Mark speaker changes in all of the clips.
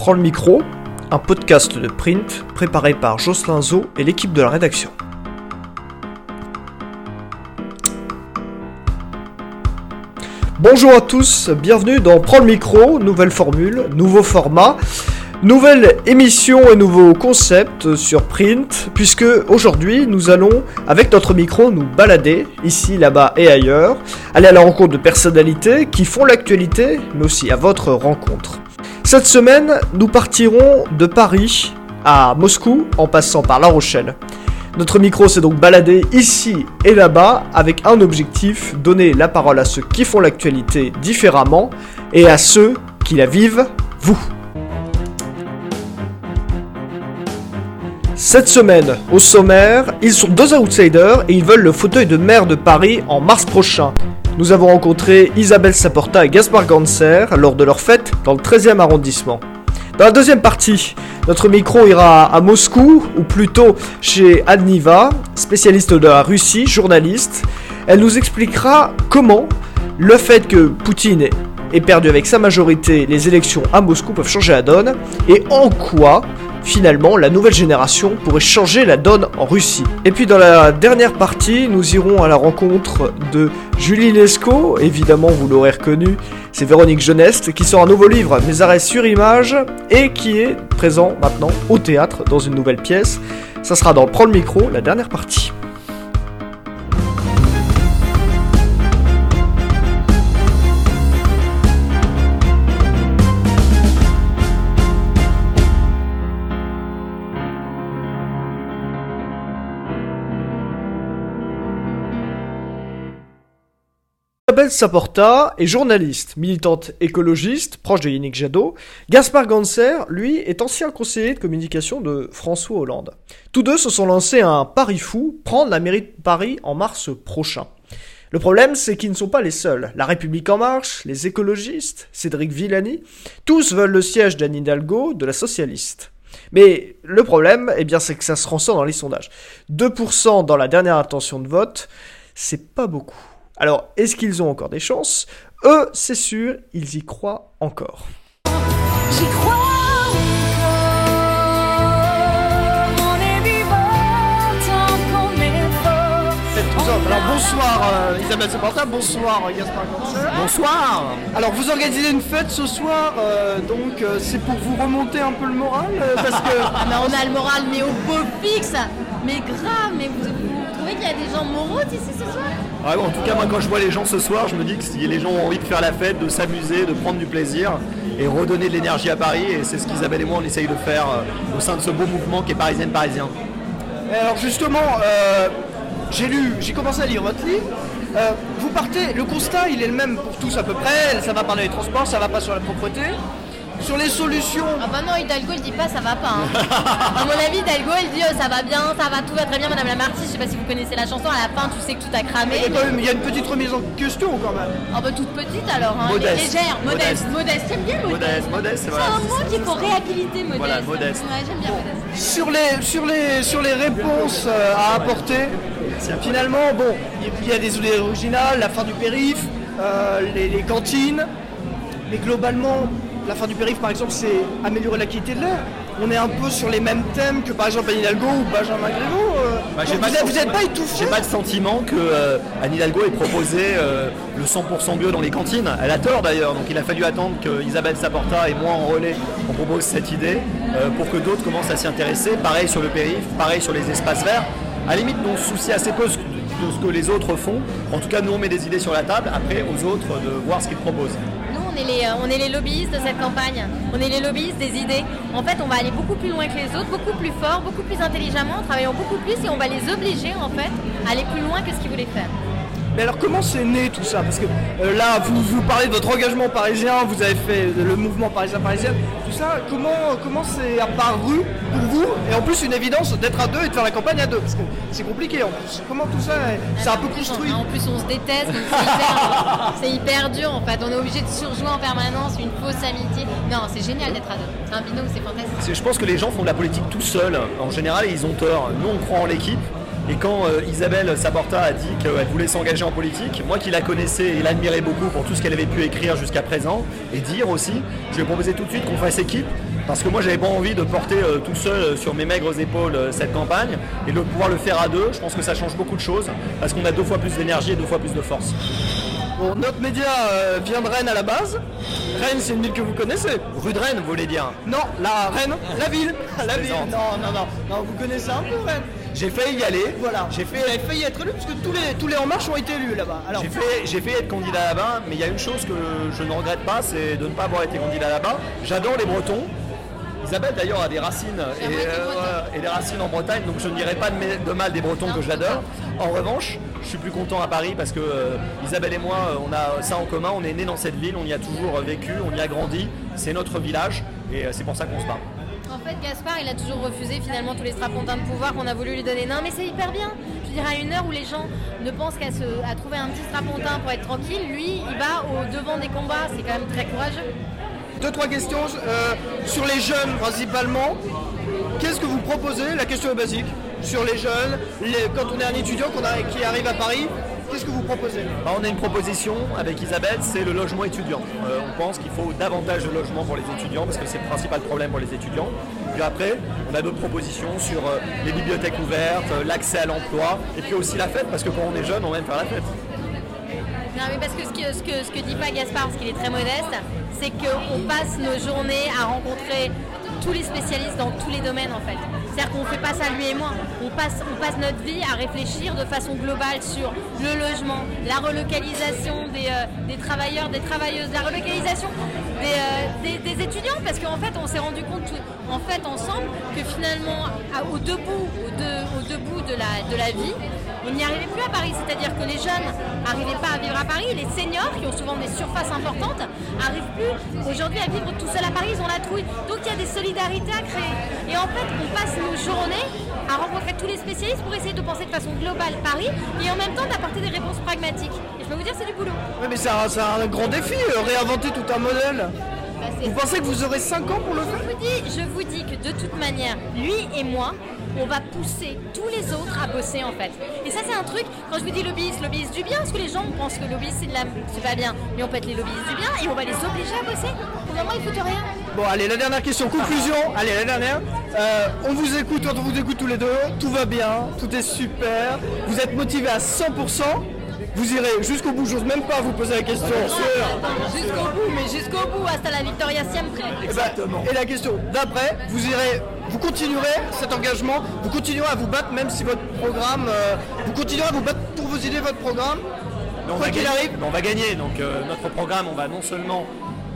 Speaker 1: Prends le micro, un podcast de print préparé par Jocelyn Zo et l'équipe de la rédaction. Bonjour à tous, bienvenue dans Prends le micro, nouvelle formule, nouveau format. Nouvelle émission et nouveau concept sur Print, puisque aujourd'hui nous allons, avec notre micro, nous balader, ici, là-bas et ailleurs, aller à la rencontre de personnalités qui font l'actualité, mais aussi à votre rencontre. Cette semaine, nous partirons de Paris à Moscou en passant par La Rochelle. Notre micro s'est donc baladé ici et là-bas avec un objectif, donner la parole à ceux qui font l'actualité différemment et à ceux qui la vivent, vous. Cette semaine, au sommaire, ils sont deux outsiders et ils veulent le fauteuil de maire de Paris en mars prochain. Nous avons rencontré Isabelle Saporta et Gaspard Ganser lors de leur fête dans le 13e arrondissement. Dans la deuxième partie, notre micro ira à Moscou, ou plutôt chez Adniva, spécialiste de la Russie, journaliste. Elle nous expliquera comment le fait que Poutine ait perdu avec sa majorité les élections à Moscou peuvent changer la donne, et en quoi Finalement, la nouvelle génération pourrait changer la donne en Russie. Et puis dans la dernière partie, nous irons à la rencontre de Julie Lescaut, évidemment vous l'aurez reconnu, c'est Véronique Jeuneste qui sort un nouveau livre, Mes arrêts sur image, et qui est présent maintenant au théâtre dans une nouvelle pièce. Ça sera dans Prends le micro, la dernière partie. Saporta est journaliste, militante écologiste, proche de Yannick Jadot. Gaspard Ganser, lui, est ancien conseiller de communication de François Hollande. Tous deux se sont lancés un pari fou, prendre la mairie de Paris en mars prochain. Le problème, c'est qu'ils ne sont pas les seuls. La République en marche, les écologistes, Cédric Villani, tous veulent le siège d'Anne Hidalgo, de la socialiste. Mais le problème, eh bien, c'est que ça se ressort dans les sondages. 2% dans la dernière intention de vote, c'est pas beaucoup. Alors, est-ce qu'ils ont encore des chances? Eux, c'est sûr, ils y croient encore. J'y crois Alors bonsoir euh, Isabelle Seporta, bonsoir Gaspard
Speaker 2: Bonsoir.
Speaker 1: Alors vous organisez une fête ce soir, euh, donc euh, c'est pour vous remonter un peu le moral parce que...
Speaker 2: Ah mais on a le moral mais au beau fixe. Mais grave, mais vous, vous trouvez qu'il y a des gens moraux ici ce soir?
Speaker 3: Ah, en tout cas, moi, quand je vois les gens ce soir, je me dis que les gens ont envie de faire la fête, de s'amuser, de prendre du plaisir et redonner de l'énergie à Paris, et c'est ce qu'Isabelle et moi, on essaye de faire euh, au sein de ce beau mouvement qui est Parisienne Parisien.
Speaker 1: alors justement, euh, j'ai lu, j'ai commencé à lire votre livre. Euh, vous partez, le constat, il est le même pour tous à peu près. Ça va parler des transports, ça va pas sur la propreté sur les solutions.
Speaker 2: Ah bah non, Hidalgo il dit pas ça va pas. Hein. à mon avis, Hidalgo il dit oh, ça va bien, ça va, tout va très bien, Madame la Marty. Je sais pas si vous connaissez la chanson, à la fin tu sais que tout a cramé.
Speaker 1: Il y a une petite remise en question quand même.
Speaker 2: Ah bah toute petite alors, hein.
Speaker 3: modeste.
Speaker 2: légère, modeste, modeste, j'aime bien
Speaker 3: modeste. Modeste,
Speaker 2: c'est un mot qu'il faut réhabiliter, modeste.
Speaker 3: Voilà, modeste.
Speaker 2: Ouais, j'aime bien modeste.
Speaker 1: Sur les, sur les, sur les réponses euh, à apporter, finalement, bon, il y a des idées originales, la fin du périph', euh, les, les cantines, mais globalement, la fin du périph' par exemple, c'est améliorer la qualité de l'air. On est un peu sur les mêmes thèmes que par exemple Anne Hidalgo ou Benjamin Grévaux. Euh.
Speaker 3: Bah, vous n'êtes pas étouffé J'ai pas le sentiment que euh, Anne Hidalgo ait proposé euh, le 100% bio dans les cantines. Elle a tort d'ailleurs, donc il a fallu attendre que Isabelle Saporta et moi en relais on propose cette idée pour que d'autres commencent à s'y intéresser. Pareil sur le périph', pareil sur les espaces verts. À la limite, on se soucie assez peu de ce que les autres font. En tout cas, nous on met des idées sur la table, après aux autres de voir ce qu'ils proposent
Speaker 2: euh, on est les lobbyistes de cette campagne. On est les lobbyistes des idées. En fait, on va aller beaucoup plus loin que les autres, beaucoup plus fort, beaucoup plus intelligemment, en travaillant beaucoup plus et on va les obliger en fait à aller plus loin que ce qu'ils voulaient faire.
Speaker 1: Mais alors comment c'est né tout ça? Parce que euh, là, vous, vous parlez de votre engagement parisien, vous avez fait le mouvement parisien-parisien, tout ça, comment comment c'est apparu pour vous? Et en plus une évidence d'être à deux et de faire la campagne à deux, parce que c'est compliqué en plus. Comment tout ça, c'est un peu construit?
Speaker 2: En plus on se déteste, c'est hyper, dur en fait, on est obligé de surjouer en permanence une fausse amitié. Non, c'est génial d'être à deux, c'est un binôme, c'est fantastique.
Speaker 3: Je pense que les gens font de la politique tout seuls, en général, ils ont tort. Nous on croit en l'équipe, et quand euh, Isabelle Saporta a dit qu'elle voulait s'engager en politique, moi qui la connaissais et l'admirais beaucoup pour tout ce qu'elle avait pu écrire jusqu'à présent et dire aussi, je lui ai proposé tout de suite qu'on fasse équipe parce que moi j'avais pas envie de porter tout seul sur mes maigres épaules cette campagne et de pouvoir le faire à deux, je pense que ça change beaucoup de choses parce qu'on a deux fois plus d'énergie et deux fois plus de force.
Speaker 1: Bon, notre média vient de Rennes à la base. Rennes, c'est une ville que vous connaissez.
Speaker 3: Rue de Rennes, vous voulez dire?
Speaker 1: Non, la Rennes, la ville. La ville. Non, non, non, non. Vous connaissez un peu Rennes
Speaker 3: j'ai failli y aller.
Speaker 1: Voilà. J'ai fait... failli être élu parce que tous les, tous les En Marche ont été élus là-bas.
Speaker 3: Alors... J'ai fait, j'ai fait être candidat là-bas, mais il y a une chose que je ne regrette pas, c'est de ne pas avoir été candidat là-bas. J'adore les Bretons. Isabelle d'ailleurs a des racines et, et, des racines en Bretagne, donc je ne dirais pas de, mal des Bretons que j'adore. En revanche, je suis plus content à Paris parce que euh, Isabelle et moi, euh, on a ça en commun, on est nés dans cette ville, on y a toujours vécu, on y a grandi, c'est notre village et euh, c'est pour ça qu'on se bat.
Speaker 2: En fait, Gaspard, il a toujours refusé finalement tous les strapontins de pouvoir qu'on a voulu lui donner. Non, mais c'est hyper bien. Je dirais à une heure où les gens ne pensent qu'à à trouver un petit strapontin pour être tranquille, lui, il va au devant des combats. C'est quand même très courageux.
Speaker 1: Deux, trois questions euh, sur les jeunes principalement. Qu'est-ce que vous proposez? La question est basique. Sur les jeunes, quand on est un étudiant qui arrive à Paris, Qu'est-ce que vous proposez?
Speaker 3: Bah, On a une proposition avec Isabelle, c'est le logement étudiant. Euh, on pense qu'il faut davantage de logements pour les étudiants parce que c'est le principal problème pour les étudiants. Puis après, on a d'autres propositions sur euh, les bibliothèques ouvertes, euh, l'accès à l'emploi et puis aussi la fête parce que quand on est jeune, on aime faire la fête.
Speaker 2: Non mais parce que ce que, ce que, ce que dit pas Gaspard, parce qu'il est très modeste, c'est qu'on passe nos journées à rencontrer tous les spécialistes dans tous les domaines en fait. C'est-à-dire qu'on ne fait pas ça lui et moi. On passe, on passe notre vie à réfléchir de façon globale sur le logement, la relocalisation des, euh, des travailleurs, des travailleuses, la relocalisation des, euh, des, étudiants, parce qu'en fait on s'est rendu compte en fait ensemble que finalement au debout, au, debout de la, de la vie, on n'y arrivait plus à Paris. C'est-à-dire que les jeunes n'arrivaient pas à vivre à Paris, les seniors qui ont souvent des surfaces importantes n'arrivent plus aujourd'hui à vivre tout seul à Paris, ils ont la trouille. Donc il y a des solidarités à créer. Et en fait, on passe nos journées à rencontrer tous les spécialistes pour essayer de penser de façon globale Paris et en même temps d'apporter des réponses pragmatiques. Et je peux vous dire, c'est du boulot.
Speaker 1: Oui, mais c'est un, grand défi, euh, réinventer tout un modèle. Bah, vous pensez que vous aurez 5 ans pour le faire
Speaker 2: je vous, dis, je vous dis que de toute manière, lui et moi, on va pousser tous les autres à bosser en fait. Et ça c'est un truc, quand je vous dis lobbyiste, lobbyiste du bien, parce que les gens pensent que lobbyiste c'est, de la... c'est pas bien, mais on peut être les lobbyistes du bien et on va les obliger à bosser. Finalement ils foutent rien.
Speaker 1: Bon allez, la dernière question, conclusion, allez la dernière. Euh, on vous écoute, on vous écoute tous les deux, tout va bien, tout est super, vous êtes motivé à 100%. Vous irez jusqu'au bout, j'ose même pas vous poser la question.
Speaker 2: Jusqu'au bout, mais jusqu'au bout, hasta la Victoria siempre.
Speaker 1: Exactement. Et la question d'après, vous irez, vous continuerez cet engagement, vous continuerez à vous battre même si votre programme, euh, vous continuerez à vous battre pour vos idées, votre programme.
Speaker 3: Quoi qu'il arrive. On va gagner, donc euh, notre programme, on va non seulement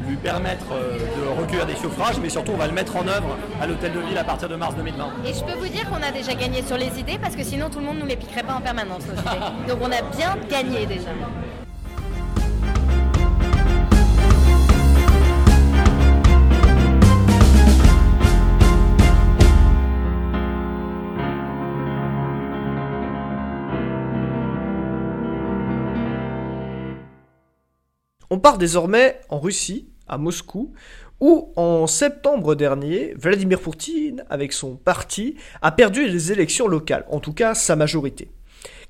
Speaker 3: lui permettre euh, de recueillir des suffrages, mais surtout on va le mettre en œuvre à l'hôtel de ville à partir de mars 2020.
Speaker 2: Et je peux vous dire qu'on a déjà gagné sur les idées parce que sinon tout le monde nous les piquerait pas en permanence. Donc on a bien gagné déjà.
Speaker 1: On part désormais en Russie à Moscou, où en septembre dernier, Vladimir Poutine, avec son parti, a perdu les élections locales, en tout cas sa majorité.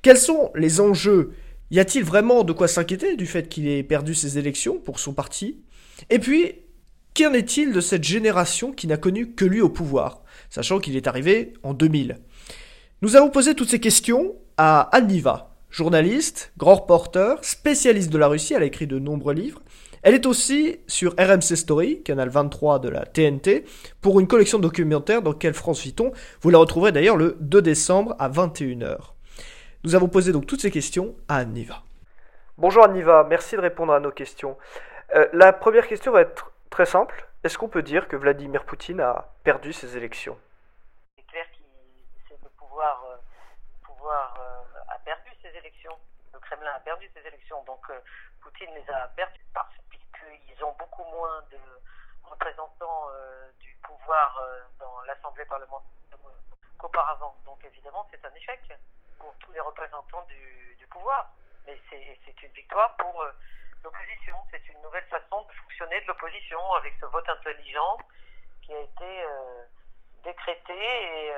Speaker 1: Quels sont les enjeux? Y a-t-il vraiment de quoi s'inquiéter du fait qu'il ait perdu ses élections pour son parti? Et puis, qu'en est-il de cette génération qui n'a connu que lui au pouvoir, sachant qu'il est arrivé en 2000 Nous avons posé toutes ces questions à Anniva, journaliste, grand reporter, spécialiste de la Russie, elle a écrit de nombreux livres, elle est aussi sur RMC Story, canal 23 de la TNT, pour une collection documentaire dans Quelle France vit-on Vous la retrouverez d'ailleurs le 2 décembre à 21h. Nous avons posé donc toutes ces questions à Anniva. Bonjour Anniva, merci de répondre à nos questions. Euh, la première question va être très simple. Est-ce qu'on peut dire que Vladimir Poutine a perdu ses élections?
Speaker 4: C'est clair que le pouvoir, euh, pouvoir euh, a perdu ses élections. Le Kremlin a perdu ses élections. Donc Poutine les a perdues parce ils ont beaucoup moins de représentants euh, du pouvoir euh, dans l'Assemblée parlementaire qu'auparavant. Donc évidemment, c'est un échec pour tous les représentants du, pouvoir. Mais c'est une victoire pour euh, l'opposition. C'est une nouvelle façon de fonctionner de l'opposition avec ce vote intelligent qui a été décrété et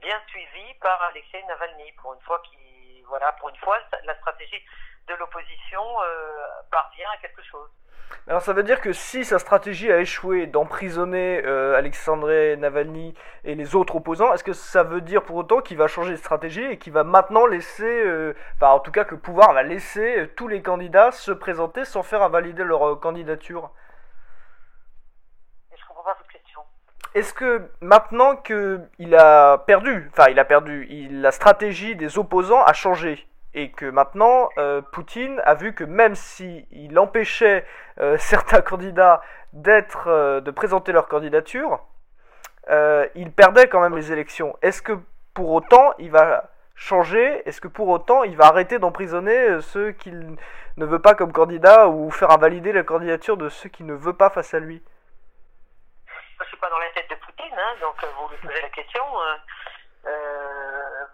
Speaker 4: bien suivi par Alexei Navalny. Pour une fois, qui, voilà, pour une fois, la stratégie de l'opposition parvient à quelque chose.
Speaker 1: Alors ça veut dire que si sa stratégie a échoué d'emprisonner euh, Alexandre Navalny et les autres opposants, est-ce que ça veut dire pour autant qu'il va changer de stratégie et qu'il va maintenant laisser, euh, enfin en tout cas que le pouvoir va laisser euh, tous les candidats se présenter sans faire invalider leur euh, candidature
Speaker 4: Et je comprends pas votre question.
Speaker 1: Est-ce que maintenant qu'il a perdu, enfin il a perdu, la stratégie des opposants a changé et que maintenant euh, Poutine a vu que même si il empêchait euh, certains candidats d'être, euh, de présenter leur candidature, il perdait quand même les élections. Est-ce que pour autant il va changer? Est-ce que pour autant il va arrêter d'emprisonner ceux qu'il ne veut pas comme candidat ou faire invalider la candidature de ceux qu'il ne veut pas face à lui?
Speaker 4: Pas dans la tête de Poutine, hein, donc euh, vous lui posez la question. euh, euh,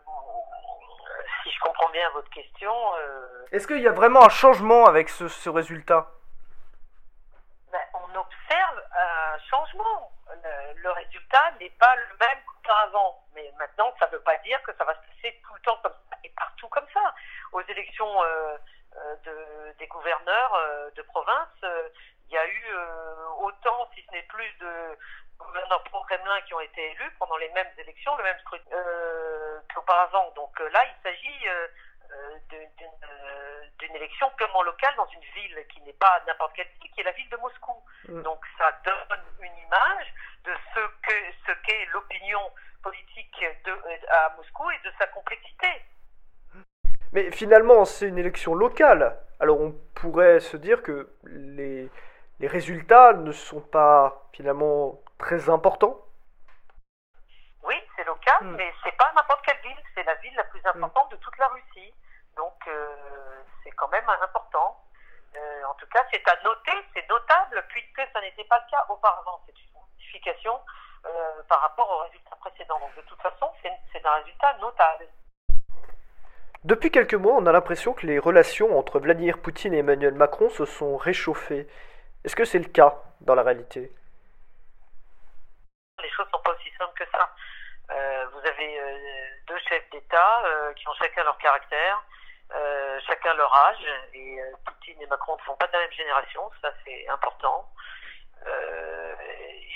Speaker 4: si je comprends bien votre question, euh,
Speaker 1: Est-ce qu'il y a vraiment un changement avec ce, ce résultat?
Speaker 4: Ben, on observe un changement. Le, le résultat n'est pas le même qu'auparavant. Mais maintenant, ça ne veut pas dire que ça va se passer tout le temps comme ça et partout comme ça. Aux élections euh, de, des gouverneurs de province, il y a eu autant, si ce n'est plus, de gouverneurs pro-Kremlin qui ont été élus pendant les mêmes élections, le même scrutin euh, qu'auparavant. Donc euh, là, il s'agit euh, d'une élection purement locale dans une ville qui n'est pas n'importe quelle ville, qui est la ville de Moscou.
Speaker 1: Mm.
Speaker 4: Donc ça donne une image de ce que ce qu'est l'opinion politique de, à Moscou et de sa complexité.
Speaker 1: Mais finalement, c'est une élection locale. Alors on pourrait se dire que les, les résultats ne sont pas finalement très importants.
Speaker 4: Oui, c'est local,
Speaker 1: Mm.
Speaker 4: mais c'est pas n'importe quelle ville. C'est la ville la plus importante de toute la Russie. Donc euh, c'est quand même important. Euh, en tout cas, c'est à noter, c'est notable, puisque ça n'était pas le cas auparavant. C'est une modification euh, par rapport au résultat précédent. Donc de toute façon, c'est un résultat notable.
Speaker 1: Depuis quelques mois, on a l'impression que les relations entre Vladimir Poutine et Emmanuel Macron se sont réchauffées. Est-ce que c'est le cas dans la réalité?
Speaker 4: Les choses sont pas aussi simples que ça. Euh, vous avez euh, deux chefs d'État euh, qui ont chacun leur caractère, chacun leur âge, et Poutine et Macron ne sont pas de la même génération, ça c'est important.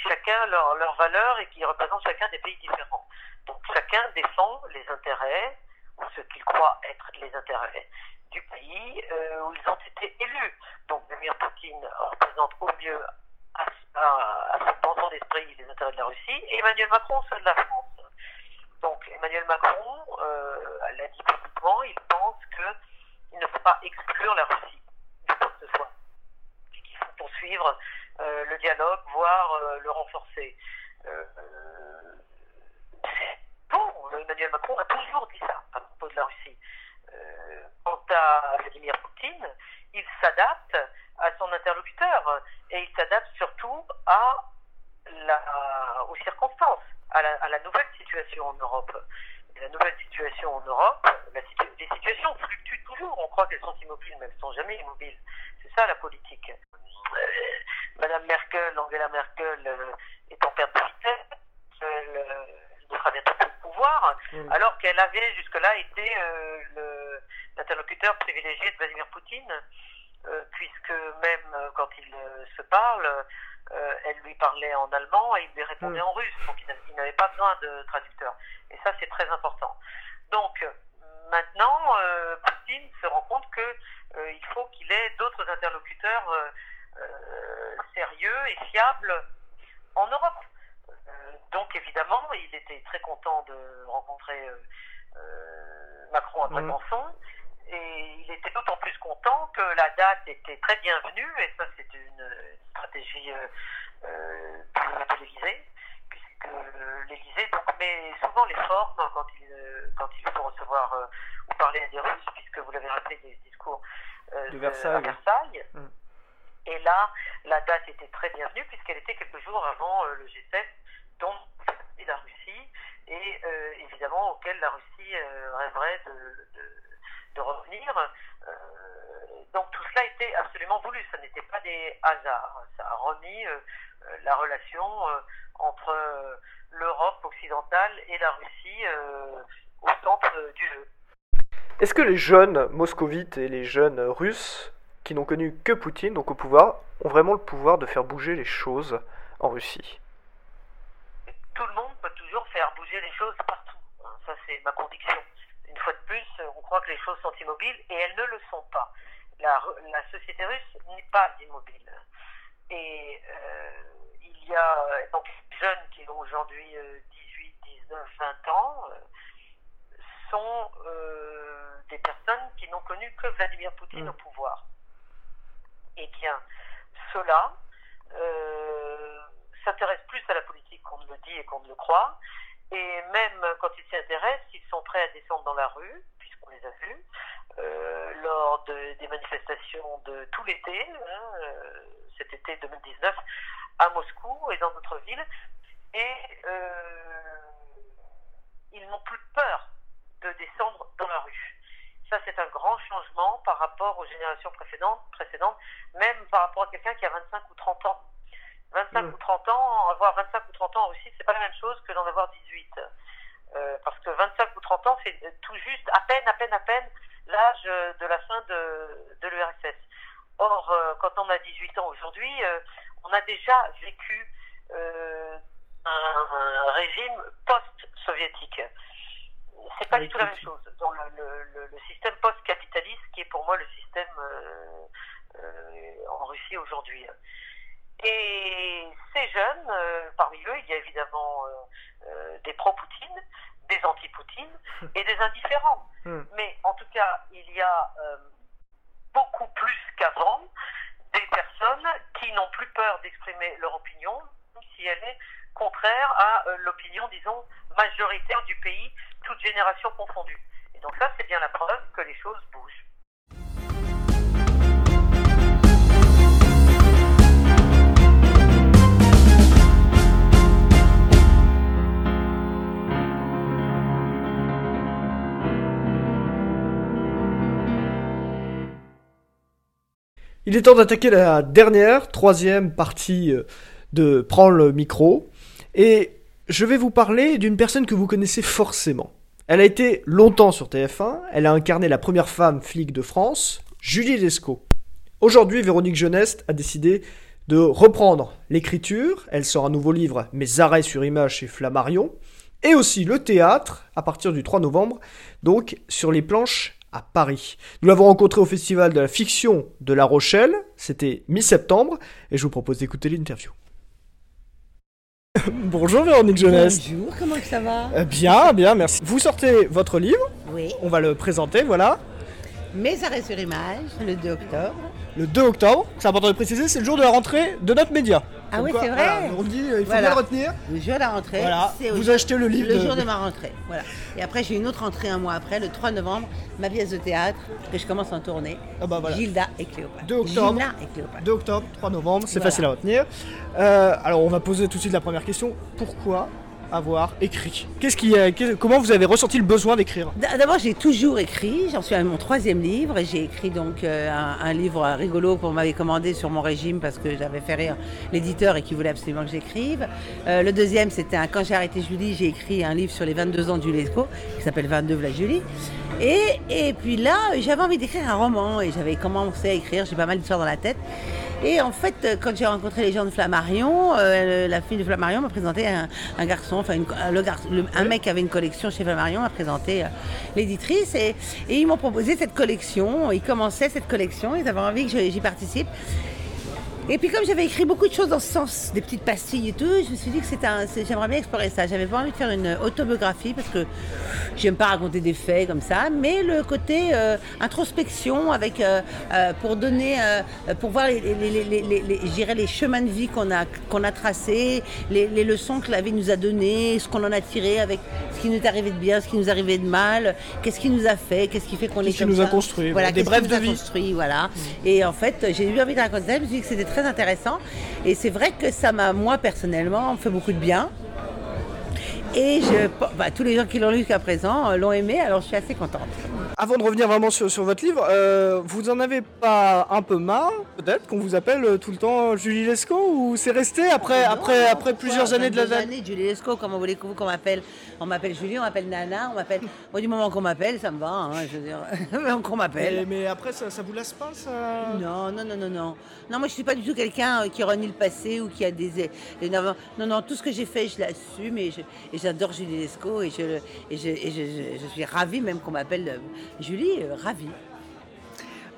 Speaker 4: Chacun leur, leurs valeurs et qui représentent chacun des pays différents. Donc chacun défend les intérêts, ou ce qu'il croit être les intérêts du pays où ils ont été élus. Donc Vladimir Poutine représente au mieux à, à, ce pensant d'esprit les intérêts de la Russie, et Emmanuel Macron ceux de la France. Donc Emmanuel Macron euh, l'a dit publiquement, il pense qu'il ne faut pas exclure la Russie de quoi que ce soit, et qu'il faut poursuivre euh, le dialogue, voire euh, le renforcer. C'est bon, Emmanuel Macron a toujours dit ça à propos de la Russie. Quant à Vladimir Poutine, il s'adapte à son interlocuteur et il s'adapte surtout à la, aux circonstances, à la, à la nouvelle situation en Europe. Et la nouvelle situation en Europe, la les situations fluctuent toujours. On croit qu'elles sont immobiles, mais elles ne sont jamais immobiles. C'est ça la politique. Euh, Madame Merkel, Angela Merkel, euh, est en perte de vitesse. Elle euh, ne sera bientôt plus au pouvoir, alors qu'elle avait jusque-là été euh, l'interlocuteur privilégié de Vladimir Poutine, puisque même euh, quand ils euh, se parlent, euh, elle lui parlait en allemand et il lui répondait
Speaker 1: Mm.
Speaker 4: en russe, donc il n'a- il n'avait pas besoin de traducteur. Et ça, c'est très important. Donc, euh, maintenant, euh, Poutine se rend compte que euh, faut qu'il ait d'autres interlocuteurs euh, euh, sérieux et fiables en Europe. Euh, donc, évidemment, il était très content de rencontrer euh, euh, Macron à
Speaker 1: Mhm.
Speaker 4: Brégançon. Et il était d'autant plus content que la date était très bienvenue, et ça c'est une stratégie euh, euh, de, de l'Élysée, puisque euh, l'Élysée donc, met souvent les formes quand il, euh, quand il faut recevoir euh, ou parler à des Russes, puisque vous l'avez rappelé des discours euh,
Speaker 1: De Versailles,
Speaker 4: à
Speaker 1: oui.
Speaker 4: Versailles.
Speaker 1: Mm.
Speaker 4: Et là, la date était très bienvenue, puisqu'elle était quelques jours avant euh, le G7, dont la Russie, et euh, évidemment auquel la Russie euh, rêverait de, de, de revenir. Euh, donc tout cela était absolument voulu, ça n'était pas des hasards. Ça a remis euh, euh, la relation entre l'Europe occidentale et la Russie au centre du jeu.
Speaker 1: Est-ce que les jeunes moscovites et les jeunes russes qui n'ont connu que Poutine, donc au pouvoir, ont vraiment le pouvoir de faire bouger les choses en Russie?
Speaker 4: Tout le monde peut toujours faire bouger les choses partout. Hein. Ça, c'est ma conviction. Fois de plus, on croit que les choses sont immobiles et elles ne le sont pas. La, la société russe n'est pas immobile. Et euh, il y a donc les jeunes qui ont aujourd'hui 18, 19, 20 ans euh, sont euh, des personnes qui n'ont connu que Vladimir Poutine au pouvoir. Eh bien, ceux-là s'intéressent plus à la politique qu'on ne le dit et qu'on ne le croit. Et même quand ils s'y intéressent, ils sont prêts à descendre dans la rue, puisqu'on les a vus, lors de, des manifestations de tout l'été, hein, cet été 2019, à Moscou et dans d'autres villes. Et euh, ils n'ont plus peur de descendre dans la rue. Ça, c'est un grand changement par rapport aux générations précédentes, précédentes même par rapport à quelqu'un qui a 25 ou 30 ans. 25 mm. ou 30 ans, avoir 25 ou 30 ans en Russie, c'est pas la même chose que d'en avoir 18. Euh, parce que 25 ou 30 ans, c'est tout juste, à peine, à peine, à peine, l'âge de la fin de, de l'URSS. Or, euh, quand on a 18 ans aujourd'hui, euh, on a déjà vécu un, régime post-soviétique. C'est pas du tout la même chose. Dans le, système post-capitaliste, qui est pour moi le système en Russie aujourd'hui. Et ces jeunes, parmi eux, il y a évidemment des pro-Poutine, des anti-Poutine et des indifférents. Hmm. Mais en tout cas, il y a beaucoup plus qu'avant des personnes qui n'ont plus peur d'exprimer leur opinion, si elle est contraire à euh, l'opinion, disons, majoritaire du pays, toute génération confondue. Et donc ça, c'est bien la preuve que les choses bougent.
Speaker 1: Il est temps d'attaquer la dernière, troisième partie euh, de Prends le micro. Et je vais vous parler d'une personne que vous connaissez forcément. Elle a été longtemps sur TF1, elle a incarné la première femme flic de France, Julie Lescaut. Aujourd'hui, Véronique Jeuneste a décidé de reprendre l'écriture. Elle sort un nouveau livre, Mes arrêts sur image chez Flammarion. Et aussi le théâtre, à partir du 3 novembre, donc sur les planches à Paris. Nous l'avons rencontré au Festival de la fiction de La Rochelle, c'était mi-septembre, et je vous propose d'écouter l'interview. Bonjour Véronique Jeunesse.
Speaker 5: Bonjour, comment ça va?
Speaker 1: Euh, Bien, bien, merci. Vous sortez votre livre.
Speaker 5: Oui.
Speaker 1: On va le présenter, voilà.
Speaker 5: Mes arrêts sur image, le 2 octobre.
Speaker 1: Le 2 octobre, c'est important de préciser, c'est le jour de la rentrée de notre média.
Speaker 5: Ah oui, c'est vrai.
Speaker 1: on dit, euh, il faut bien le retenir.
Speaker 5: Le jour de la rentrée.
Speaker 1: Voilà. Vous achetez le livre.
Speaker 5: Le jour de ma rentrée. Voilà. Et après, j'ai une autre rentrée un mois après, le 3 novembre, ma pièce de théâtre que je commence en tournée.
Speaker 1: Ah bah voilà.
Speaker 5: Gilda et Cléopâtre.
Speaker 1: 2 octobre.
Speaker 5: Gilda et Cléopâtre.
Speaker 1: 2 octobre, 3 novembre, c'est facile à retenir. Euh, alors, on va poser tout de suite la première question. Pourquoi avoir écrit qui, Comment vous avez ressenti le besoin d'écrire?
Speaker 5: D'abord, j'ai toujours écrit. J'en suis à mon troisième livre. J'ai écrit donc euh, un, livre rigolo qu'on m'avait commandé sur mon régime parce que j'avais fait rire l'éditeur et qu'il voulait absolument que j'écrive. Euh, le deuxième, c'était quand j'ai arrêté Julie, j'ai écrit un livre sur les 22 ans d'UNESCO qui s'appelle 22 la Julie. Et, et puis là, j'avais envie d'écrire un roman et j'avais commencé à écrire. J'ai pas mal d'histoires dans la tête. Et en fait, euh, quand j'ai rencontré les gens de Flammarion, euh, la fille de Flammarion m'a présenté un, garçon, enfin le, un mec qui avait une collection chez Flammarion m'a présenté euh, l'éditrice et ils m'ont proposé cette collection. Ils commençaient cette collection, ils avaient envie que j'y participe. Et puis comme j'avais écrit beaucoup de choses dans ce sens, des petites pastilles et tout, je me suis dit que c'était un, j'aimerais bien explorer ça. J'avais pas envie de faire une autobiographie parce que j'aime pas raconter des faits comme ça, mais le côté euh, introspection avec euh, euh, pour donner, pour voir les, les, les, les, les chemins de vie qu'on a qu'on a tracés, les, leçons que la vie nous a données, ce qu'on en a tiré avec ce qui nous est arrivé de bien, ce qui nous est arrivé de mal, qu'est-ce qui nous a fait, qu'est-ce qui fait qu'on est
Speaker 1: comme
Speaker 5: qui
Speaker 1: nous a construit,
Speaker 5: voilà,
Speaker 1: des brefs
Speaker 5: de
Speaker 1: vie.
Speaker 5: Construit, voilà. Et en fait, j'ai eu envie de raconter ça. Je me suis dit que c'était très intéressant. Et c'est vrai que ça m'a, moi personnellement, fait beaucoup de bien. Et je, bah, tous les gens qui l'ont lu jusqu'à présent euh, l'ont aimé, alors je suis assez contente.
Speaker 6: Avant de revenir vraiment sur, sur votre livre, euh, vous en avez pas un peu marre, peut-être, qu'on vous appelle euh, tout le temps Julie Lescaut ou c'est resté après, après,
Speaker 5: non,
Speaker 6: après plusieurs années de la
Speaker 5: 22 années Julie Lescaut, comment voulez-vous qu'on m'appelle? On m'appelle Julie, on m'appelle Nana, on m'appelle. Moi, du moment qu'on m'appelle, ça me va, hein, je veux dire. qu'on m'appelle.
Speaker 6: mais après, ça, ça vous lasse pas ça?
Speaker 5: Non, non, non, non, non. Non, moi, je suis pas du tout quelqu'un euh, qui renie le passé ou qui a des. Non, non, tout ce que j'ai fait, je l'assume et j'adore Julie Lescaut et, je, et, je, et je- je- suis ravie même qu'on m'appelle euh, Julie, euh, ravie.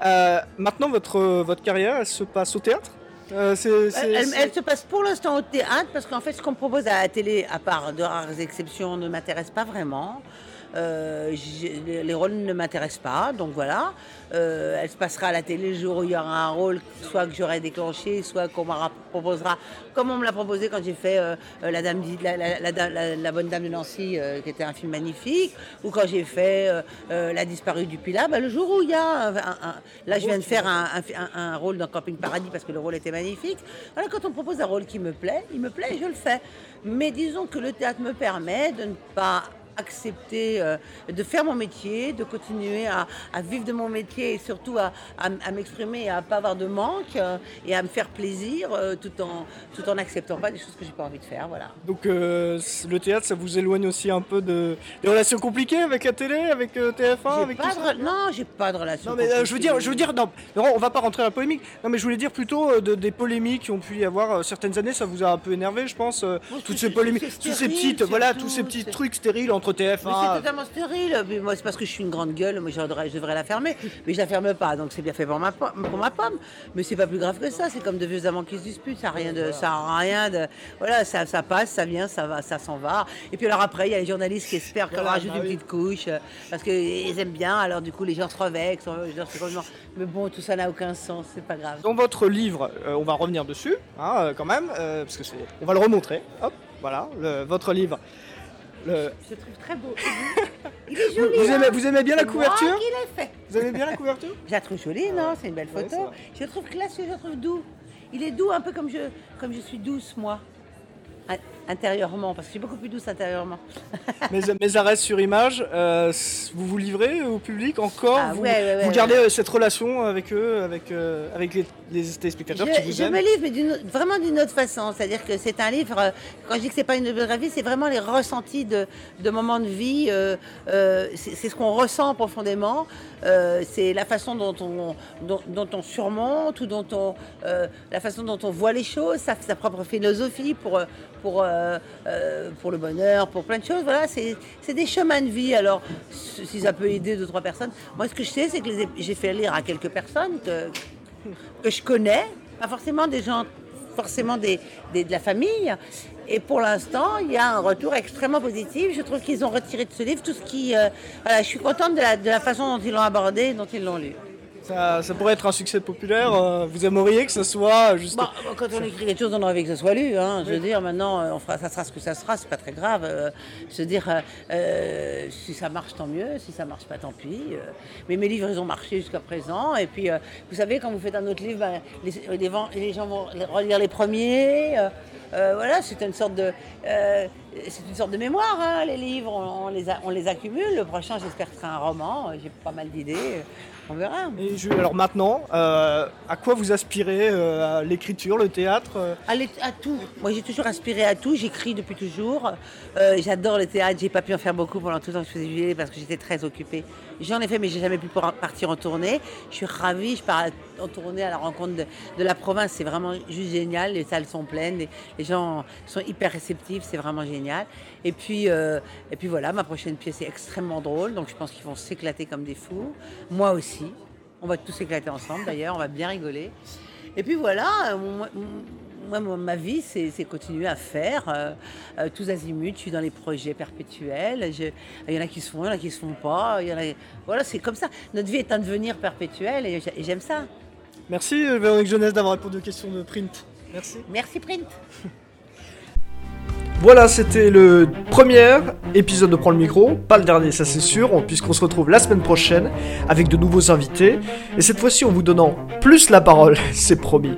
Speaker 6: Euh, Maintenant, votre, votre carrière, elle se passe au théâtre Euh,
Speaker 5: Elle, elle- se passe pour l'instant au théâtre parce qu'en fait, ce qu'on propose à la télé, à part de rares exceptions, ne m'intéresse pas vraiment. Euh, les, les rôles ne m'intéressent pas, donc voilà. Euh, elle se passera à la télé le jour où il y aura un rôle, soit que j'aurai déclenché, soit qu'on me proposera, comme on me l'a proposé quand j'ai fait euh, la, dame, la, Bonne Dame de Nancy, qui était un film magnifique, ou quand j'ai fait La disparue du Pilat, bah, le jour où il y a. un- là, je viens de faire un rôle dans Camping Paradis parce que le rôle était magnifique. Voilà, quand on me propose un rôle qui me plaît, il me plaît et je le fais. Mais disons que le théâtre me permet de ne pas accepter euh, de faire mon métier, de continuer à, à vivre de mon métier et surtout à, à m- à m'exprimer et à pas avoir de manque euh, et à me faire plaisir euh, tout en tout en n'acceptant pas des choses que j'ai pas envie de faire. Voilà.
Speaker 6: Donc le théâtre, ça vous éloigne aussi un peu de des relations compliquées avec la télé, avec euh, TF1,
Speaker 5: J'ai
Speaker 6: avec
Speaker 5: pas
Speaker 6: tout
Speaker 5: de
Speaker 6: ça
Speaker 5: non, j'ai pas de relation.
Speaker 6: Non mais je veux dire, je veux dire, non, on va pas rentrer dans la polémique. Non mais je voulais dire plutôt de- des polémiques qui ont pu y avoir certaines années, ça vous a un peu énervé, je pense.
Speaker 5: Bon,
Speaker 6: toutes ces polémiques, tous ces petites, voilà, tous ces petits trucs stériles entre
Speaker 5: Mais
Speaker 6: TF1.
Speaker 5: c'est totalement stérile. Moi, c'est parce que je suis une grande gueule. Moi, je devrais, je devrais la fermer. Mais je la ferme pas. Donc, c'est bien fait pour ma, po- pour ma pomme. Mais c'est pas plus grave que ça. C'est comme de vieux amants qui se disputent. Ça a rien de, ça a rien de. Voilà, ça, ça passe, ça vient, ça va, ça s'en va. Et puis alors après, il y a les journalistes qui espèrent qu'on
Speaker 6: Voilà,
Speaker 5: rajoute
Speaker 6: bah
Speaker 5: une
Speaker 6: oui.
Speaker 5: petite couche euh, parce qu'ils aiment bien. Alors du coup, les gens se revexent. Dire, c'est complètement- Mais bon, tout ça n'a aucun sens. C'est pas grave.
Speaker 6: Dans votre livre, euh, on va revenir dessus, hein, euh, quand même, euh, parce que c'est, on va le remontrer. Hop, voilà, le- votre livre. Le-
Speaker 5: Je le trouve très beau. Il est joli.
Speaker 6: vous,
Speaker 5: hein.
Speaker 6: aimez, vous aimez bien la
Speaker 5: C'est moi
Speaker 6: couverture
Speaker 5: qui fait.
Speaker 6: Vous aimez bien la couverture
Speaker 5: Je la trouve jolie, non C'est une belle photo. je le trouve classieux, je le trouve doux. Il est doux, un peu comme je, comme je suis douce, moi. In- Intérieurement, parce que je suis beaucoup plus douce intérieurement.
Speaker 6: mes, mes arrêts sur image, euh, vous vous livrez au public encore
Speaker 5: Ah,
Speaker 6: vous,
Speaker 5: ouais, ouais, ouais,
Speaker 6: vous
Speaker 5: ouais.
Speaker 6: gardez euh, cette relation avec eux, avec, euh, avec les, les téléspectateurs qui
Speaker 5: Je,
Speaker 6: vous
Speaker 5: je
Speaker 6: aiment
Speaker 5: me livre, mais d'une vraiment d'une autre façon. C'est-à-dire que c'est un livre, euh, quand je dis que c'est pas une biographie, c'est vraiment les ressentis de, de moments de vie. euh, euh, c'est c'est ce qu'on ressent profondément. Euh, c'est la façon dont on, dont, dont on surmonte ou dont on, euh, la façon dont on voit les choses, sa, sa propre philosophie pour, euh, pour, euh, euh, pour le bonheur, pour plein de choses. Voilà, c'est des chemins de vie. Alors, si ça peut aider deux, trois personnes. Moi, ce que je sais, c'est que j'ai fait lire à quelques personnes que, que je connais, pas forcément des gens, forcément des, des- de la famille. Et pour l'instant, il y a un retour extrêmement positif. Je trouve qu'ils ont retiré de ce livre tout ce qui. euh, voilà, je suis contente de la, de la façon dont ils l'ont abordé, dont ils l'ont lu.
Speaker 6: Ça, ça pourrait être un succès populaire. euh, vous aimeriez que ce soit juste.
Speaker 5: Bon, quand on écrit quelque chose, on a envie que ce soit lu. hein. Je veux dire, maintenant, euh, on fera, ça sera ce que ça sera, c'est pas très grave. Euh, je veux dire, euh, euh, si ça marche, tant mieux. Si ça marche pas, tant pis. Euh, mais mes livres, ils ont marché jusqu'à présent. Et puis, euh, vous savez, quand vous faites un autre livre, ben, les, gens vont relire les premiers. euh, euh, voilà, c'est une sorte de, euh, c'est une sorte de mémoire. hein, les livres, on, on les a- on les accumule. Le prochain, j'espère que ce sera un roman. J'ai pas mal d'idées. On verra.
Speaker 6: Et je- alors maintenant, euh, à quoi vous aspirez euh, à L'écriture, le théâtre euh
Speaker 5: À, tout. Moi, j'ai toujours aspiré à tout. J'écris depuis toujours. J'adore le théâtre. J'ai pas pu en faire beaucoup pendant tout le temps que je faisais Julie parce que j'étais très occupée. J'en ai fait, mais j'ai jamais pu partir en tournée. Je suis ravie. Je pars en tournée à la rencontre de, de la province. C'est vraiment juste génial. Les salles sont pleines. Les, les gens sont hyper réceptifs. C'est vraiment génial. Et puis, euh, et puis voilà, ma prochaine pièce est extrêmement drôle. Donc, je pense qu'ils vont s'éclater comme des fous. Moi aussi. On va tous éclater ensemble d'ailleurs, on va bien rigoler. Et puis voilà, euh, moi, ma vie, c'est continuer à faire euh, euh, tous azimuts. Je suis dans les projets perpétuels. Je- Il y en a qui se font, il y en a qui se font pas. il y en a- voilà, c'est comme ça. Notre vie est un devenir perpétuel et et j'aime ça.
Speaker 6: Merci Véronique Jeunesse d'avoir répondu aux questions de print. Merci.
Speaker 5: Merci Print.
Speaker 6: Voilà, c'était le premier épisode de Prends le micro, pas le dernier, ça c'est sûr, puisqu'on se retrouve la semaine prochaine avec de nouveaux invités, et cette fois-ci en vous donnant plus la parole, c'est promis.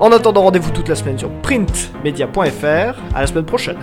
Speaker 6: En attendant, rendez-vous toute la semaine sur printmedia.fr, à la semaine prochaine.